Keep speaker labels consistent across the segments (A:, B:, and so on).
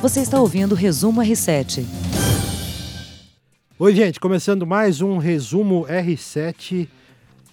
A: Você está ouvindo o Resumo R7.
B: Oi, gente, começando mais um Resumo R7,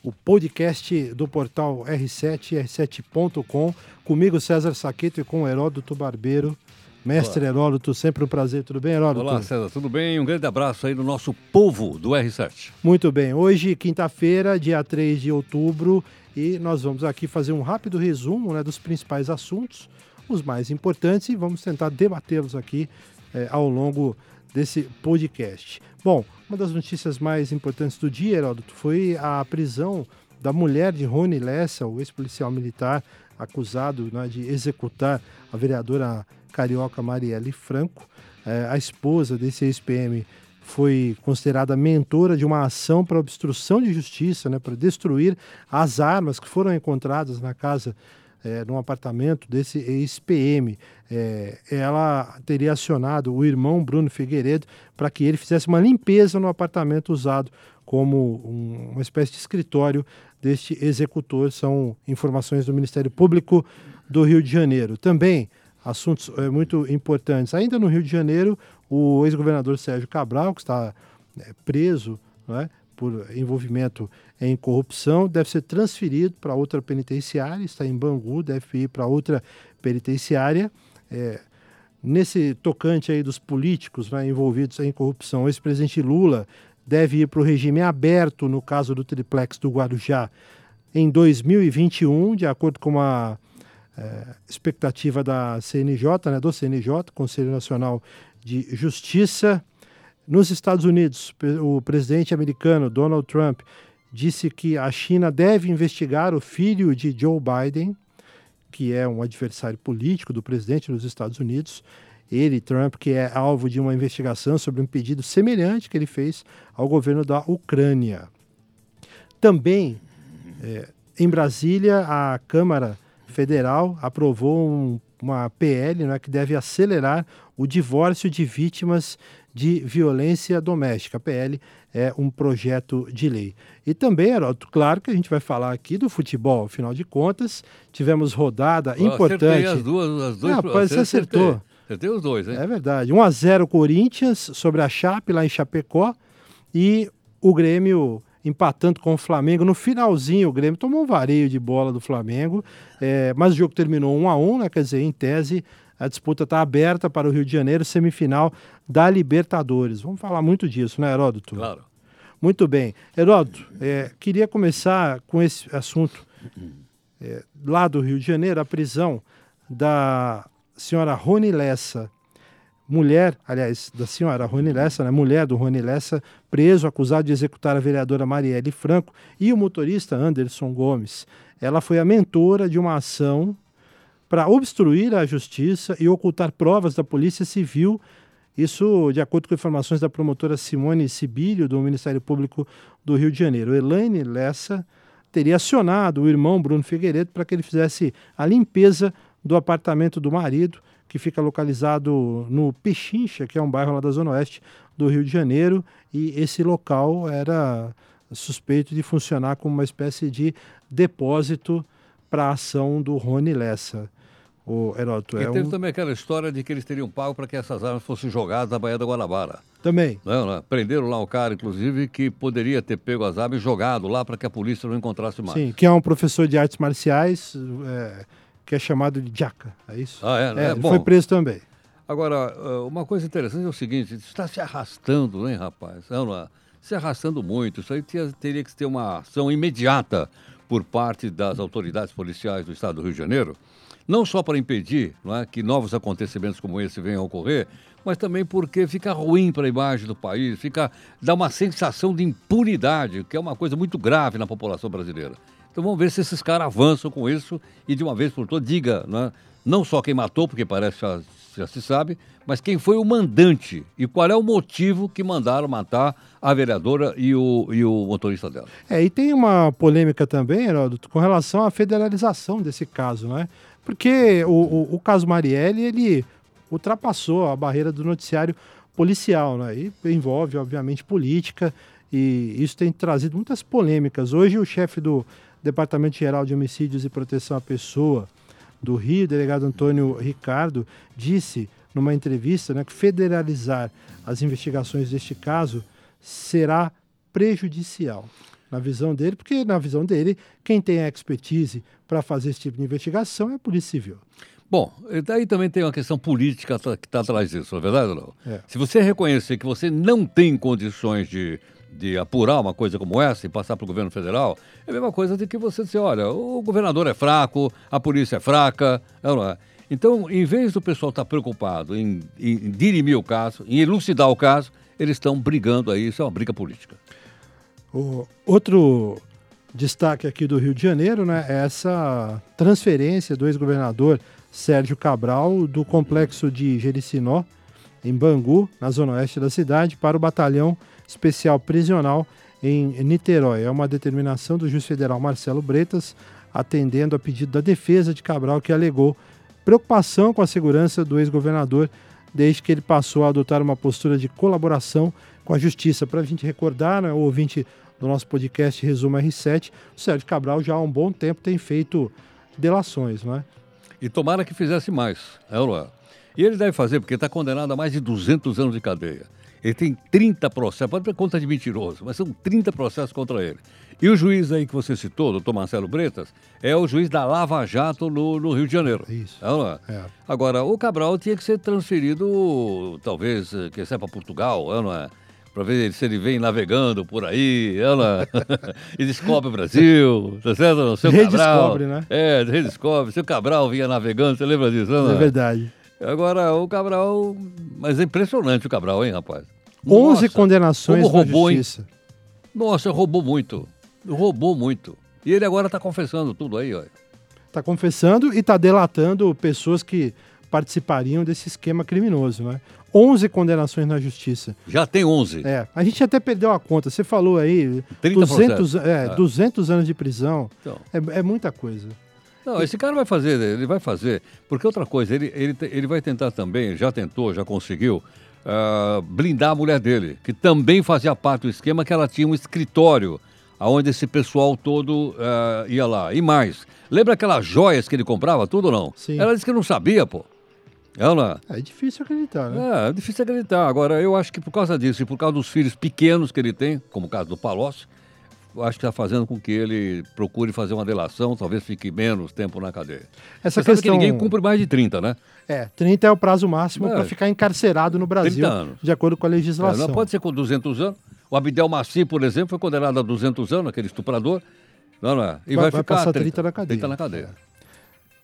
B: o podcast do portal R7, r7.com. Comigo, César Saqueto, e com o Heródoto Barbeiro. Mestre Olá. Heródoto, sempre um prazer. Tudo bem, Heródoto?
C: Olá, César, tudo bem? Um grande abraço aí no nosso povo do R7.
B: Muito bem. Hoje, quinta-feira, dia 3 de outubro, e nós vamos aqui fazer um rápido resumo né, dos principais assuntos, os mais importantes, e vamos tentar debatê-los aqui é, ao longo desse podcast. Bom, uma das notícias mais importantes do dia, Heródoto, foi a prisão da mulher de Rony Lessa, o ex-policial militar acusado né, de executar a vereadora carioca Marielle Franco. É, a esposa desse ex-PM foi considerada mentora de uma ação para obstrução de justiça, né, para destruir as armas que foram encontradas na casa, é, num apartamento desse ex-PM. É, ela teria acionado o irmão Bruno Figueiredo para que ele fizesse uma limpeza no apartamento usado como um, uma espécie de escritório deste executor. São informações do Ministério Público do Rio de Janeiro. Também assuntos é, muito importantes. Ainda no Rio de Janeiro, o ex-governador Sérgio Cabral, que está é, preso é, por envolvimento em corrupção, deve ser transferido para outra penitenciária, está em Bangu, deve ir para outra penitenciária. É, nesse tocante aí dos políticos né, envolvidos em corrupção, o ex-presidente Lula deve ir para o regime aberto no caso do triplex do Guarujá em 2021, de acordo com a é, expectativa da CNJ, né, do CNJ, Conselho Nacional de Justiça. Nos Estados Unidos, o presidente americano Donald Trump disse que a China deve investigar o filho de Joe Biden, que é um adversário político do presidente dos Estados Unidos. Ele, Trump, que é alvo de uma investigação sobre um pedido semelhante que ele fez ao governo da Ucrânia. Também, é, em Brasília, a Câmara Federal aprovou um, uma PL né, que deve acelerar o divórcio de vítimas de violência doméstica. A PL é um projeto de lei. E também, Heródoto, claro que a gente vai falar aqui do futebol, afinal de contas, tivemos rodada Eu importante.
C: As duas, as duas,
B: ah, você acertou.
C: Acertei os dois, hein?
B: É verdade. 1 a 0 Corinthians sobre a Chape lá em Chapecó e o Grêmio empatando com o Flamengo. No finalzinho, o Grêmio tomou um vareio de bola do Flamengo, é, mas o jogo terminou 1 a 1 né? Quer dizer, em tese, a disputa está aberta para o Rio de Janeiro, semifinal da Libertadores. Vamos falar muito disso, né, Heródoto?
C: Claro.
B: Muito bem. Heródoto, é, queria começar com esse assunto. É, lá do Rio de Janeiro, a prisão da senhora Rony Lessa, mulher, aliás, da senhora Rony Lessa, né, mulher do Rony Lessa, preso, acusado de executar a vereadora Marielle Franco e o motorista Anderson Gomes. Ela foi a mentora de uma ação para obstruir a justiça e ocultar provas da Polícia Civil. Isso de acordo com informações da promotora Simone Sibílio, do Ministério Público do Rio de Janeiro. Elaine Lessa teria acionado o irmão Bruno Figueiredo para que ele fizesse a limpeza do apartamento do marido que fica localizado no Pechincha, que é um bairro lá da Zona Oeste do Rio de Janeiro, e esse local era suspeito de funcionar como uma espécie de depósito para a ação do Rony Lessa. O Heródoto,
C: e
B: é
C: teve
B: um...
C: também aquela história de que eles teriam pago para que essas armas fossem jogadas na Baía da Guanabara.
B: Também.
C: Não, não. Prenderam lá um cara, inclusive, que poderia ter pego as armas e jogado lá para que a polícia não encontrasse mais.
B: Sim, que é um professor de artes marciais. É que é chamado de Jaca, é isso?
C: Ah, é?
B: é,
C: é
B: Bom, foi preso também.
C: Agora, ah, uma coisa interessante é o seguinte, está se arrastando, hein, rapaz? Não, não, se arrastando muito. Isso aí teria que ter uma ação imediata por parte das autoridades policiais do Estado do Rio de Janeiro, não só para impedir é, que novos acontecimentos como esse venham a ocorrer, mas também porque fica ruim para a imagem do país, fica dá uma sensação de impunidade, que é uma coisa muito grave na população brasileira. Então vamos ver se esses caras avançam com isso e de uma vez por todas diga, não só quem matou, porque parece já, já se sabe, mas quem foi o mandante e qual é o motivo que mandaram matar a vereadora e o, e o motorista dela.
B: É, e tem uma polêmica também, Heródoto, com relação à federalização desse caso, né? Porque o, o, o caso Marielle, ele ultrapassou a barreira do noticiário policial, né? E envolve, obviamente, política, e isso tem trazido muitas polêmicas. Hoje, o chefe do Departamento Geral de Homicídios e Proteção à Pessoa do Rio, delegado Antônio Ricardo, disse numa entrevista né, que federalizar as investigações deste caso será prejudicial na visão dele, porque na visão dele, quem tem a expertise para fazer esse tipo de investigação é a Polícia Civil.
C: Bom, daí também tem uma questão política que está atrás disso, não é verdade não?
B: É.
C: Se você reconhecer que você não tem condições de, de apurar uma coisa como essa e passar para o governo federal, é a mesma coisa de que você dizer, olha, o governador é fraco, a polícia é fraca, não é? Então, em vez do pessoal estar tá preocupado em, em dirimir o caso, em elucidar o caso, eles estão brigando aí, isso é uma briga política.
B: O outro destaque aqui do Rio de Janeiro né, é essa transferência do ex-governador Sérgio Cabral do complexo de Jericinó, em Bangu, na zona oeste da cidade, para o batalhão especial prisional em Niterói. É uma determinação do juiz federal Marcelo Bretas, atendendo a pedido da defesa de Cabral, que alegou preocupação com a segurança do ex-governador desde que ele passou a adotar uma postura de colaboração com a justiça. Para a gente recordar, né, o ouvinte do nosso podcast Resumo R7, o Sérgio Cabral já há um bom tempo tem feito delações, não é?
C: E tomara que fizesse mais, é ou não é? E ele deve fazer, porque está condenado a mais de 200 anos de cadeia. Ele tem 30 processos, pode ter conta de mentiroso, mas são 30 processos contra ele. E o juiz aí que você citou, doutor Marcelo Bretas, é o juiz da Lava Jato no, no Rio de Janeiro.
B: Isso.
C: É, não é?
B: É.
C: Agora, o Cabral tinha que ser transferido, talvez, eh, que seja para Portugal, é, não é? Para ver se ele vem navegando por aí, ela e descobre o Brasil, tá certo? O seu
B: Redescobre,
C: Cabral,
B: né?
C: É, redescobre. Seu Cabral vinha navegando, você lembra disso? não
B: É verdade.
C: Agora, o Cabral. Mas é impressionante o Cabral, hein, rapaz?
B: 11
C: Nossa,
B: condenações
C: como roubou,
B: na
C: hein?
B: justiça.
C: Nossa, roubou muito. Roubou muito. E ele agora está confessando tudo aí, olha.
B: Está confessando e está delatando pessoas que participariam desse esquema criminoso, né? 11 condenações na justiça.
C: Já tem 11.
B: É, a gente até perdeu a conta. Você falou aí,
C: 30
B: 200,
C: processos.
B: é,
C: É.
B: 200 anos de prisão.
C: Então.
B: É, é muita coisa.
C: Não, esse cara vai fazer, ele vai fazer. Porque outra coisa, ele, ele, ele vai tentar também, já tentou, já conseguiu, ah, blindar a mulher dele, que também fazia parte do esquema que ela tinha um escritório onde esse pessoal todo ah, ia lá. E mais, lembra aquelas joias que ele comprava, tudo ou não?
B: Sim.
C: Ela disse que não sabia, pô. Ela.
B: É difícil acreditar, né?
C: É, é difícil acreditar. Agora, eu acho que por causa disso e por causa dos filhos pequenos que ele tem, como o caso do Palocci, eu acho que está fazendo com que ele procure fazer uma delação, talvez fique menos tempo na cadeia.
B: Essa
C: Você
B: questão.
C: que ninguém cumpre mais de 30, né?
B: É, 30 é o prazo máximo
C: É.
B: para ficar encarcerado no Brasil,
C: 30 anos.
B: de acordo com a
C: É,
B: legislação.
C: não pode ser com 200 anos. O Abdel Maci, por exemplo, foi condenado a 200 anos, aquele estuprador. Não, não é? E
B: Vai-
C: vai,
B: vai
C: ficar
B: passar 30 na cadeia.
C: 30 na cadeia.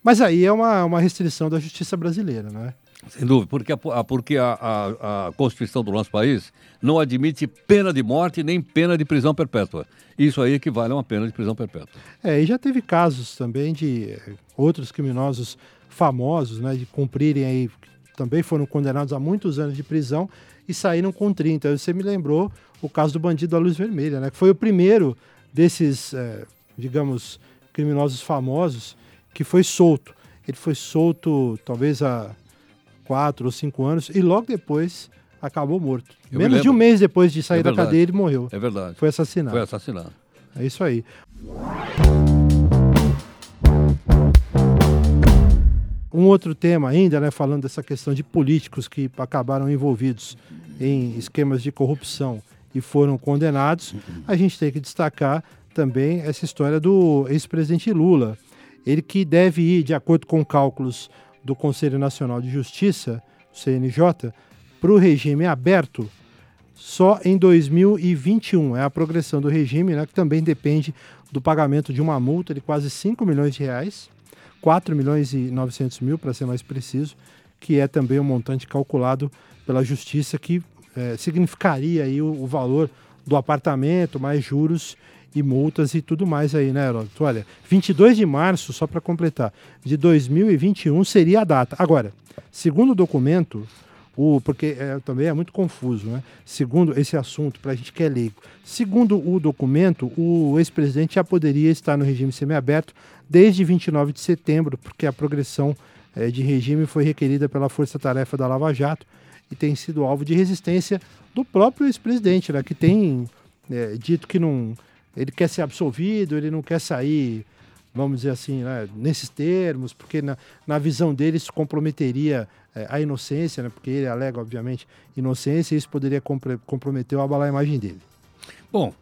B: Mas aí é uma, uma restrição da justiça brasileira, né?
C: Sem dúvida, porque, a, porque a, a- a Constituição do nosso país não admite pena de morte nem pena de prisão perpétua. Isso aí equivale a uma pena de prisão perpétua.
B: É, e já teve casos também de eh, outros criminosos famosos, né, de cumprirem aí, também foram condenados a muitos anos de prisão e saíram com 30. Você me lembrou o caso do bandido da Luz Vermelha, né, que foi o primeiro desses, eh, digamos, criminosos famosos que foi solto. Ele foi solto talvez há quatro ou cinco anos e logo depois acabou morto.
C: Eu me
B: Menos de um mês depois de sair
C: É
B: da cadeia ele morreu.
C: É verdade.
B: Foi assassinado.
C: Foi assassinado.
B: É isso aí. Um outro tema ainda, né, falando dessa questão de políticos que acabaram envolvidos em esquemas de corrupção e foram condenados, a gente tem que destacar também essa história do ex-presidente Lula. Ele que deve ir, de acordo com cálculos do Conselho Nacional de Justiça, CNJ, para o regime aberto só em 2021. É a progressão do regime, né, que também depende do pagamento de uma multa de quase 5 milhões de reais, 4 milhões e 900 mil, para ser mais preciso, que é também o montante calculado pela Justiça, que eh, significaria aí o, o valor do apartamento, mais juros e multas e tudo mais aí, né, Heródoto? Olha, 22 de março, só para completar, de 2021 seria a data. Agora, segundo o documento, o, porque é, também é muito confuso, né? Segundo esse assunto, para a gente que é leigo. Segundo o documento, o ex-presidente já poderia estar no regime semiaberto desde 29 de setembro, porque a progressão eh, de regime foi requerida pela Força Tarefa da Lava Jato e tem sido alvo de resistência do próprio ex-presidente, né? Que tem eh, dito que não, ele quer ser absolvido, ele não quer sair vamos dizer assim, né, nesses termos, porque na, na visão dele isso comprometeria é, a inocência, né, porque ele alega, obviamente, inocência, e isso poderia comprometer ou abalar a imagem dele.
C: Bom,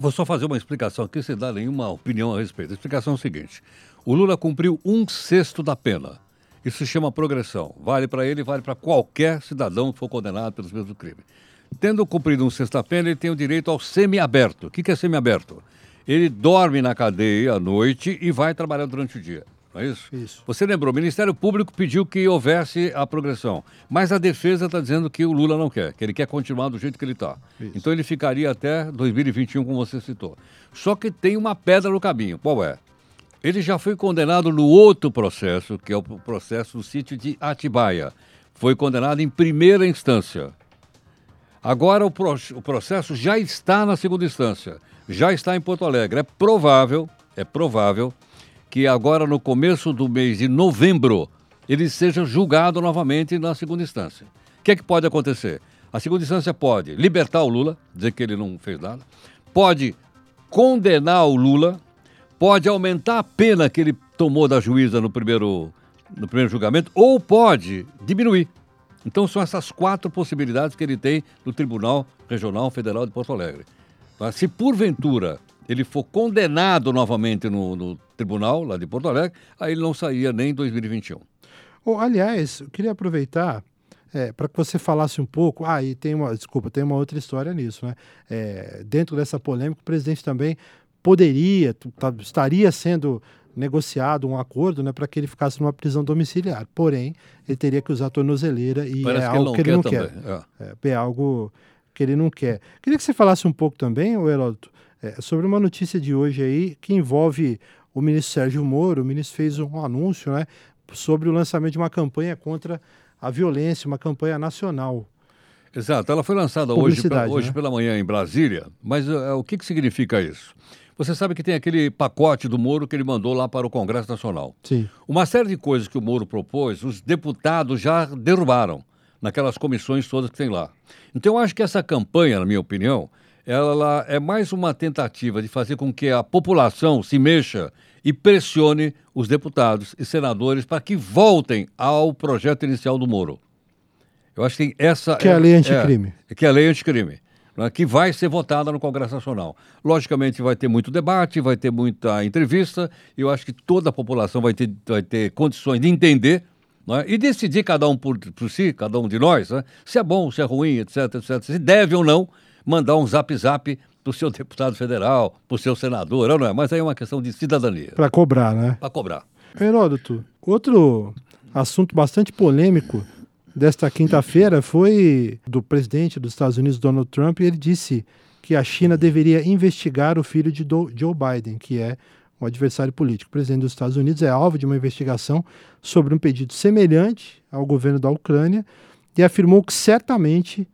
C: vou só fazer uma explicação aqui, sem dar nenhuma opinião a respeito. A explicação é o seguinte: o Lula cumpriu um sexto da pena. Isso se chama progressão. Vale para ele, vale para qualquer cidadão que for condenado pelos mesmos crimes. Tendo cumprido um pena, ele tem o direito ao semiaberto. O que, que é semiaberto? Ele dorme na cadeia à noite e vai trabalhar durante o dia. Não é isso?
B: Isso.
C: Você lembrou, o Ministério Público pediu que houvesse a progressão, mas a defesa está dizendo que o Lula não quer, que ele quer continuar do jeito que ele está. Então ele ficaria até 2021, como você citou. Só que tem uma pedra no caminho. Qual é? Ele já foi condenado no outro processo, que é o processo do sítio de Atibaia. Foi condenado em primeira instância. Agora o, pro, o processo já está na segunda instância, já está em Porto Alegre. É provável, é provável que agora no começo do mês de novembro ele seja julgado novamente na segunda instância. O que é que pode acontecer? A segunda instância pode libertar o Lula, dizer que ele não fez nada, pode condenar o Lula, pode aumentar a pena que ele tomou da juíza no primeiro, no primeiro julgamento, ou pode diminuir. Então são essas quatro possibilidades que ele tem no Tribunal Regional Federal de Porto Alegre. Tá? Se porventura ele for condenado novamente no, no, tribunal lá de Porto Alegre, aí ele não saía nem em 2021.
B: Oh, aliás, eu queria aproveitar é, para que você falasse um pouco. Ah, e tem uma, desculpa, tem uma outra história nisso, né? É, dentro dessa polêmica, o presidente também poderia, tá, estaria sendo negociado um acordo né, para que ele ficasse numa prisão domiciliar. Porém, ele teria que usar tornozeleira e
C: Parece
B: é algo que ele não quer.
C: Ele não
B: quer. É. é. algo que ele não quer. Queria que você falasse um pouco também, Heródoto, é, sobre uma notícia de hoje aí que envolve o ministro Sérgio Moro. O ministro fez um anúncio né, sobre o lançamento de uma campanha contra a violência, uma campanha nacional.
C: Exato, ela foi lançada hoje, hoje né? pela manhã em Brasília, mas uh, o que, que significa isso? Você sabe que tem aquele pacote do Moro que ele mandou lá para o Congresso Nacional.
B: Sim.
C: Uma série de coisas que o Moro propôs, os deputados já derrubaram naquelas comissões todas que tem lá. Então eu acho que essa campanha, na minha opinião, ela é mais uma tentativa de fazer com que a população se mexa e pressione os deputados e senadores para que voltem ao projeto inicial do Moro. Eu acho que essa
B: que é, a lei anticrime.
C: É, que é a lei anticrime né, que vai ser votada no Congresso Nacional. Logicamente, vai ter muito debate, vai ter muita entrevista, e eu acho que toda a população vai ter, vai ter condições de entender né, e decidir, cada um por, por si, cada um de nós, né, se é bom, se é ruim, etc, etc, se deve ou não mandar um zap-zap para o seu deputado federal, para o seu senador, não é? Mas aí é uma questão de cidadania.
B: Para cobrar, né?
C: Para cobrar.
B: Heródoto, outro assunto bastante polêmico desta quinta-feira foi do presidente dos Estados Unidos, Donald Trump, e ele disse que a China deveria investigar o filho de Joe Biden, que é um adversário político. O presidente dos Estados Unidos é alvo de uma investigação sobre um pedido semelhante ao governo da Ucrânia e afirmou que certamente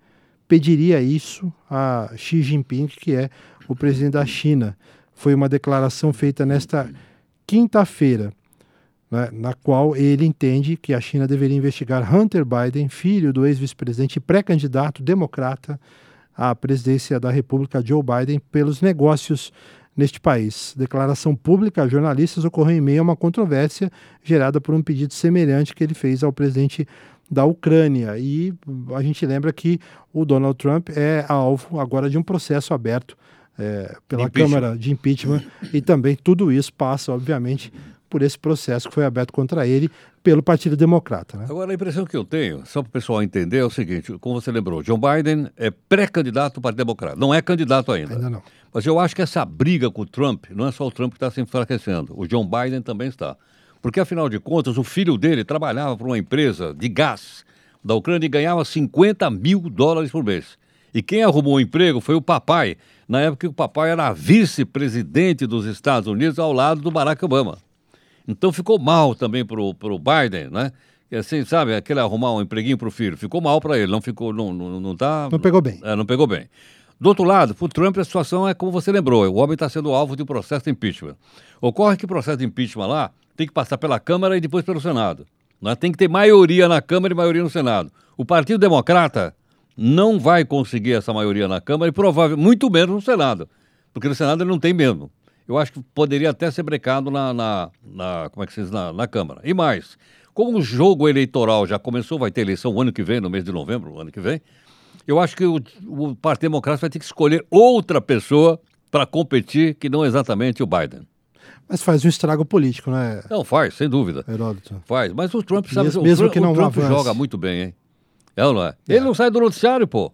B: pediria isso a Xi Jinping, que é o presidente da China. Foi uma declaração feita nesta quinta-feira né, na qual ele entende que a China deveria investigar Hunter Biden, filho do ex-vice-presidente e pré-candidato democrata à presidência da República, Joe Biden, pelos negócios neste país. Declaração pública a jornalistas ocorreu em meio a uma controvérsia gerada por um pedido semelhante que ele fez ao presidente da Ucrânia. E a gente lembra que o Donald Trump é alvo agora de um processo aberto é, pela Câmara de impeachment e também tudo isso passa, obviamente, por esse processo que foi aberto contra ele pelo Partido Democrata. Né?
C: Agora, a impressão que eu tenho, só para o pessoal entender, é o seguinte: como você lembrou, John Biden é pré-candidato para Democrata, não é candidato ainda.
B: Ainda não.
C: Mas eu acho que essa briga com o Trump, não é só o Trump que está se enfraquecendo, o John Biden também está. Porque, afinal de contas, o filho dele trabalhava para uma empresa de gás da Ucrânia e ganhava 50 mil dólares por mês. E quem arrumou o emprego foi o papai, na época que o papai era vice-presidente dos Estados Unidos ao lado do Barack Obama. Então ficou mal também para o Biden, né? Assim, sabe, aquele arrumar um empreguinho para o filho, ficou mal para ele, não ficou, não, não, não tá...
B: Não pegou bem.
C: É, não pegou bem. Do outro lado, para o Trump a situação é como você lembrou, o homem está sendo alvo de um processo de impeachment. Ocorre que o processo de impeachment lá tem que passar pela Câmara e depois pelo Senado. Né? Tem que ter maioria na Câmara e maioria no Senado. O Partido Democrata não vai conseguir essa maioria na Câmara e provavelmente muito menos no Senado, porque no Senado ele não tem mesmo. Eu acho que poderia até ser brecado na, na, na como é que se diz, na, na Câmara. E mais, como o jogo eleitoral já começou, vai ter eleição o ano que vem, no mês de novembro, o ano que vem, eu acho que o, o Partido Democrático vai ter que escolher outra pessoa para competir que não exatamente o Biden.
B: Mas faz um estrago político, né?
C: Não, faz, sem dúvida.
B: Heródoto.
C: Faz. Mas o Trump sabe
B: Mesmo, mesmo
C: o,
B: que não
C: o Trump
B: avance.
C: joga muito bem, hein? É ou não é? Ele não sai do noticiário, pô.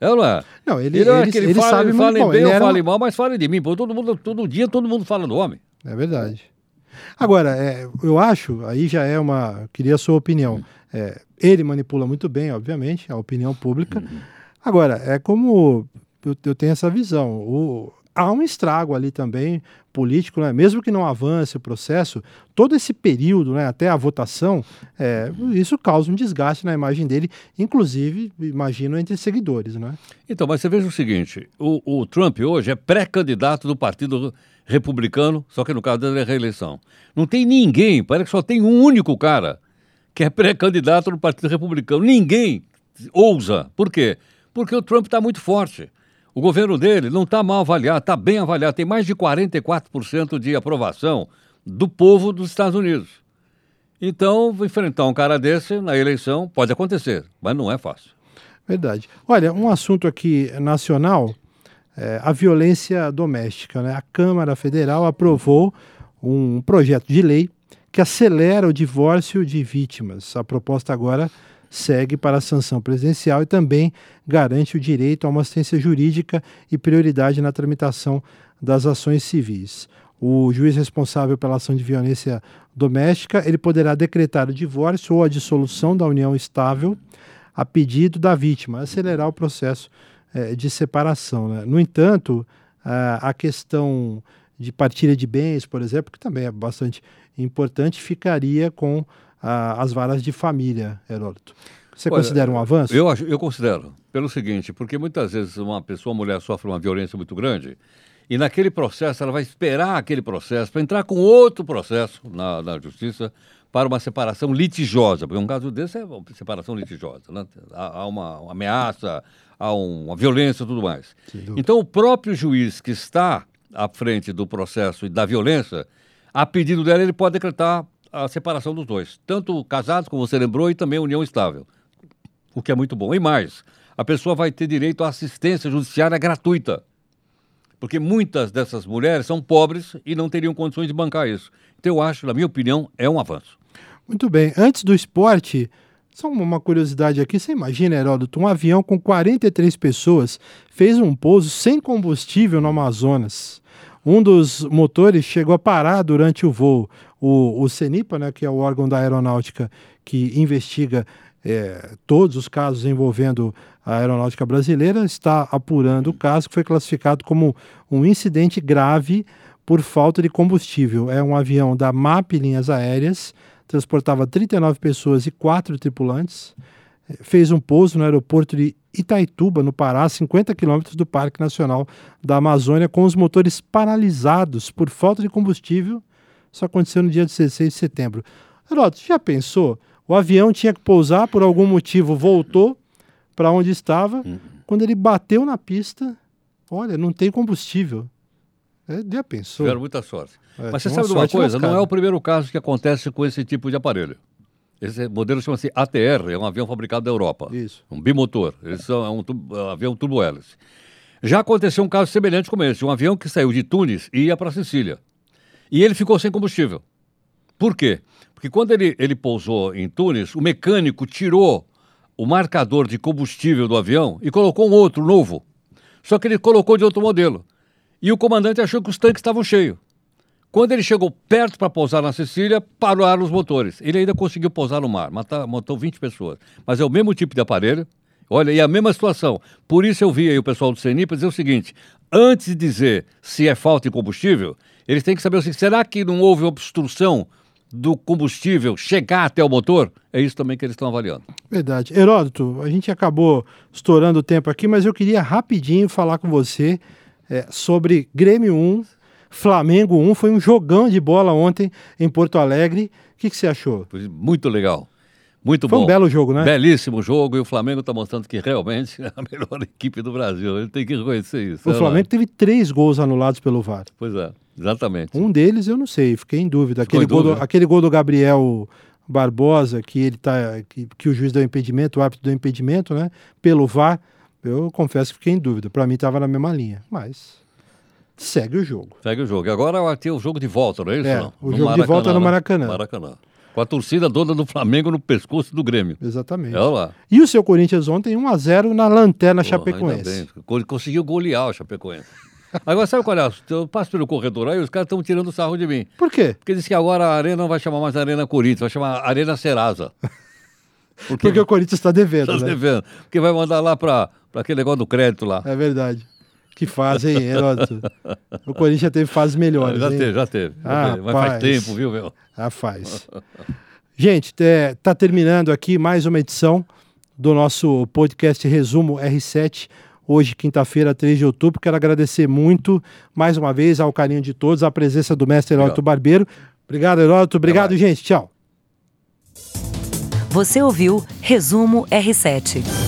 C: É ou não é?
B: Não, ele,
C: Ele,
B: ele,
C: ele, fala,
B: sabe
C: ele
B: muito
C: fala
B: bom.
C: bem
B: era um-
C: fala mal, mas fala de mim, pô. Todo, mundo, todo dia todo mundo fala do homem.
B: É verdade. Agora, é, eu acho, aí já é uma. Queria a sua opinião. É, ele manipula muito bem, obviamente, a opinião pública. Agora, é como eu, eu tenho essa visão. O- há um estrago ali também político, né? mesmo que não avance o processo, todo esse período, né, até a votação, é, isso causa um desgaste na imagem dele, inclusive, imagino, entre seguidores. Né?
C: Então, mas você veja o seguinte: o, o Trump hoje é pré-candidato do Partido Republicano, só que no caso dele é reeleição. Não tem ninguém, parece que só tem um único cara que é pré-candidato no Partido Republicano. Ninguém ousa. Por quê? Porque o Trump está muito forte. O governo dele não está mal avaliado, está bem avaliado. Tem mais de 44% de aprovação do povo dos Estados Unidos. Então, enfrentar um cara desse na eleição pode acontecer, mas não é fácil.
B: Verdade. Olha, um assunto aqui nacional, é, a violência doméstica. Né? A Câmara Federal aprovou um projeto de lei que acelera o divórcio de vítimas. A proposta agora segue para a sanção presidencial e também garante o direito a uma assistência jurídica e prioridade na tramitação das ações civis. O juiz responsável pela ação de violência doméstica, ele poderá decretar o divórcio ou a dissolução da união estável a pedido da vítima, acelerar o processo eh, de separação. né? No entanto, a, a questão de partilha de bens, por exemplo, que também é bastante importante, ficaria com a- as varas de família, Heródoto. Você
C: Olha,
B: considera um avanço?
C: Eu, acho, eu considero, pelo seguinte, porque muitas vezes uma pessoa, uma mulher, sofre uma violência muito grande e naquele processo ela vai esperar aquele processo para entrar com outro processo na, na justiça para uma separação litigiosa, porque um caso desse é uma separação litigiosa, né? há, há uma, uma ameaça, há um- uma violência e tudo mais. Então o próprio juiz que está à frente do processo e da violência, a pedido dela ele pode decretar a separação dos dois, tanto casados, como você lembrou, e também união estável o que é muito bom. E mais, a pessoa vai ter direito à assistência judiciária gratuita. Porque muitas dessas mulheres são pobres e não teriam condições de bancar isso. Então, eu acho, na minha opinião, é um avanço.
B: Muito bem. Antes do esporte, só uma curiosidade aqui. Você imagina, Heródoto, um avião com 43 pessoas fez um pouso sem combustível no Amazonas. Um dos motores chegou a parar durante o voo. O, o CENIPA, né, que é o órgão da aeronáutica que investiga eh, todos os casos envolvendo a aeronáutica brasileira, está apurando o caso que foi classificado como um incidente grave por falta de combustível. É um avião da MAP Linhas Aéreas, transportava 39 pessoas e quatro tripulantes. Eh, Fez um pouso no aeroporto de Itaituba, no Pará, a 50 quilômetros do Parque Nacional da Amazônia, com os motores paralisados por falta de combustível. Isso aconteceu no dia 16 de setembro. Heródoto, já pensou? O avião tinha que pousar, por algum motivo voltou para onde estava. Quando ele bateu na pista, olha, não tem combustível. É, já pensou?
C: Tiveram muita sorte.
B: É,
C: Mas você sabe de uma
B: sorte
C: coisa? Não é o primeiro caso que acontece com esse tipo de aparelho. Esse modelo chama-se ATR, é um avião fabricado da Europa.
B: Isso.
C: Um bimotor. São é um, é um avião turbo-hélice. Já aconteceu um caso semelhante como esse. Um avião que saiu de Tunis e ia para Sicília. E ele ficou sem combustível. Por quê? Porque quando ele, ele pousou em Tunis, o mecânico tirou o marcador de combustível do avião e colocou um outro novo. Só que ele colocou de outro modelo. E o comandante achou que os tanques estavam cheios. Quando ele chegou perto para pousar na Sicília, pararam os motores. Ele ainda conseguiu pousar no mar, matou 20 pessoas. Mas é o mesmo tipo de aparelho. Olha, e a mesma situação. Por isso eu vi aí o pessoal do CENIPA dizer o seguinte: antes de dizer se é falta de combustível, eles têm que saber o seguinte: será que não houve obstrução do combustível chegar até o motor? É isso também que eles estão avaliando.
B: Verdade. Heródoto, a gente acabou estourando o tempo aqui, mas eu queria rapidinho falar com você é, sobre Grêmio 1, Flamengo 1. Foi um jogão de bola ontem em Porto Alegre. O que, que você achou?
C: Foi Muito legal. Muito
B: Foi
C: bom.
B: um belo jogo, né?
C: Belíssimo jogo e o Flamengo está mostrando que realmente é a melhor equipe do Brasil. Ele tem que reconhecer isso.
B: O
C: lá.
B: Flamengo teve três gols anulados pelo VAR.
C: Pois é. Exatamente.
B: Um deles eu não sei, fiquei em dúvida.
C: Ficou
B: Aquele,
C: em
B: gol, do,
C: dúvida?
B: aquele gol do Gabriel Barbosa, que ele tá. Que, que o juiz deu impedimento, o árbitro deu impedimento, né? Pelo VAR, eu confesso que fiquei em dúvida. Para mim estava na mesma linha. Mas segue o jogo.
C: Segue o jogo. E agora vai ter o jogo de volta, não é isso?
B: É,
C: não?
B: o jogo de volta é no
C: né?
B: Maracanã.
C: Maracanã. Com a torcida toda do Flamengo no pescoço do Grêmio.
B: Exatamente.
C: Olha lá.
B: E o seu Corinthians ontem 1x0 na lanterna Chapecoense.
C: Conseguiu golear o Chapecoense. Agora, sabe qual é? Eu passo pelo corredor aí, os caras estão tirando sarro de mim.
B: Por quê?
C: Porque diz que agora a Arena não vai chamar mais Arena Corinthians, vai chamar Arena Serasa. Porque,
B: Porque o Corinthians está devendo,
C: tá
B: né?
C: devendo. Porque vai mandar lá para aquele negócio do crédito lá.
B: É verdade. Que fase, hein, Heródoto? O Corinthians já teve fases melhores,
C: já
B: hein?
C: teve, já teve.
B: Ah.
C: Mas faz tempo, viu, meu?
B: Ah, faz. Gente, está terminando aqui mais uma edição do nosso podcast Resumo R7. Hoje, quinta-feira, 3 de outubro. Quero agradecer muito, mais uma vez, ao carinho de todos, a presença do mestre Heródoto Barbeiro. Obrigado, Heródoto. Obrigado, gente. Tchau.
A: Você ouviu Resumo R7.